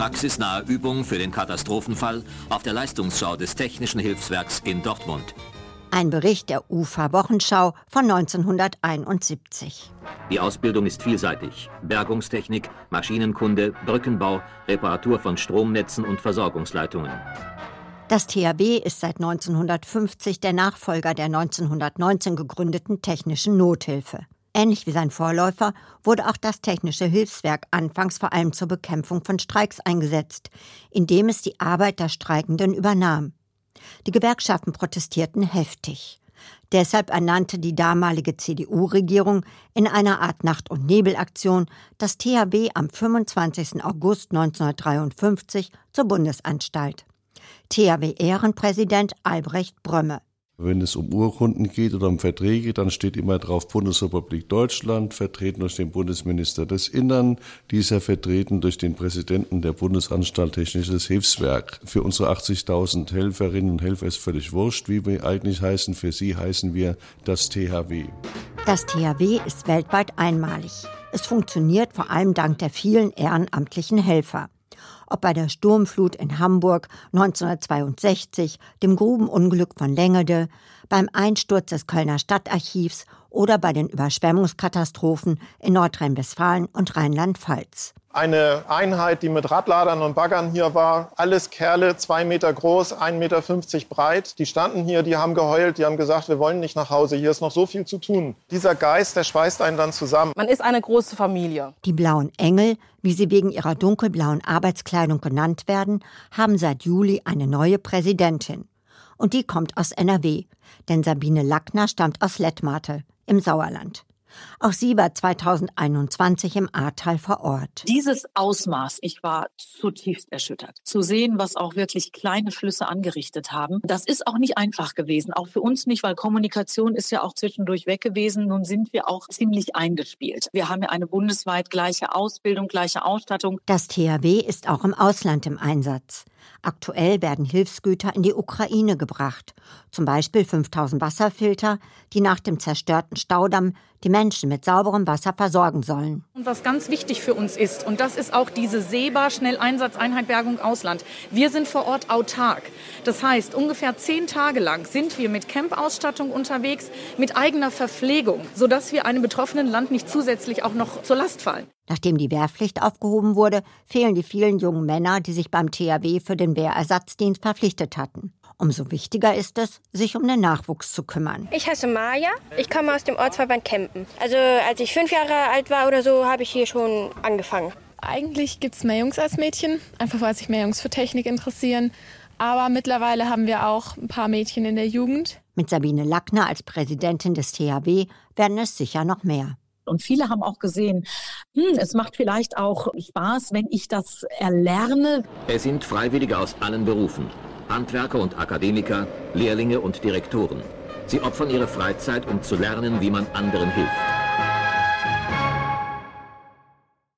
Praxisnahe Übung für den Katastrophenfall auf der Leistungsschau des Technischen Hilfswerks in Dortmund. Ein Bericht der UFA Wochenschau von 1971. Die Ausbildung ist vielseitig. Bergungstechnik, Maschinenkunde, Brückenbau, Reparatur von Stromnetzen und Versorgungsleitungen. Das THW ist seit 1950 der Nachfolger der 1919 gegründeten Technischen Nothilfe. Ähnlich wie sein Vorläufer wurde auch das Technische Hilfswerk anfangs vor allem zur Bekämpfung von Streiks eingesetzt, indem es die Arbeit der Streikenden übernahm. Die Gewerkschaften protestierten heftig. Deshalb ernannte die damalige CDU-Regierung in einer Art Nacht- und Nebelaktion das THW am 25. August 1953 zur Bundesanstalt. THW-Ehrenpräsident Albrecht Brömme. Wenn es um Urkunden geht oder um Verträge, dann steht immer drauf Bundesrepublik Deutschland, vertreten durch den Bundesminister des Innern, dieser vertreten durch den Präsidenten der Bundesanstalt Technisches Hilfswerk. Für unsere 80.000 Helferinnen und Helfer ist völlig wurscht, wie wir eigentlich heißen. Für sie heißen wir das THW. Das THW ist weltweit einmalig. Es funktioniert vor allem dank der vielen ehrenamtlichen Helfer ob bei der Sturmflut in Hamburg 1962, dem Grubenunglück von Längede, beim Einsturz des Kölner Stadtarchivs oder bei den Überschwemmungskatastrophen in Nordrhein-Westfalen und Rheinland-Pfalz. Eine Einheit, die mit Radladern und Baggern hier war. Alles Kerle, zwei Meter groß, 1,50 Meter breit. Die standen hier, die haben geheult, die haben gesagt, wir wollen nicht nach Hause, hier ist noch so viel zu tun. Dieser Geist, der schweißt einen dann zusammen. Man ist eine große Familie. Die blauen Engel, wie sie wegen ihrer dunkelblauen Arbeitskleidung genannt werden, haben seit Juli eine neue Präsidentin. Und die kommt aus NRW, denn Sabine Lackner stammt aus Lettmate im Sauerland. Auch sie war 2021 im Ahrtal vor Ort. Dieses Ausmaß, ich war zutiefst erschüttert. Zu sehen, was auch wirklich kleine Flüsse angerichtet haben, das ist auch nicht einfach gewesen. Auch für uns nicht, weil Kommunikation ist ja auch zwischendurch weg gewesen. Nun sind wir auch ziemlich eingespielt. Wir haben ja eine bundesweit gleiche Ausbildung, gleiche Ausstattung. Das THW ist auch im Ausland im Einsatz. Aktuell werden Hilfsgüter in die Ukraine gebracht, zum Beispiel 5000 Wasserfilter, die nach dem zerstörten Staudamm die Menschen mit sauberem Wasser versorgen sollen. Und was ganz wichtig für uns ist, und das ist auch diese SEBA Schnelleinsatzeinheit Bergung Ausland. Wir sind vor Ort autark. Das heißt, ungefähr zehn Tage lang sind wir mit Camp-Ausstattung unterwegs, mit eigener Verpflegung, sodass wir einem betroffenen Land nicht zusätzlich auch noch zur Last fallen. Nachdem die Wehrpflicht aufgehoben wurde, fehlen die vielen jungen Männer, die sich beim THW für den Wehrersatzdienst verpflichtet hatten. Umso wichtiger ist es, sich um den Nachwuchs zu kümmern. Ich heiße Maja. Ich komme aus dem Ortsverband Kempen. Also als ich fünf Jahre alt war oder so, habe ich hier schon angefangen. Eigentlich gibt es mehr Jungs als Mädchen, einfach weil sich mehr Jungs für Technik interessieren. Aber mittlerweile haben wir auch ein paar Mädchen in der Jugend. Mit Sabine Lackner als Präsidentin des THW werden es sicher noch mehr. Und viele haben auch gesehen, hm, es macht vielleicht auch Spaß, wenn ich das erlerne. Es sind Freiwillige aus allen Berufen. Handwerker und Akademiker, Lehrlinge und Direktoren. Sie opfern ihre Freizeit, um zu lernen, wie man anderen hilft.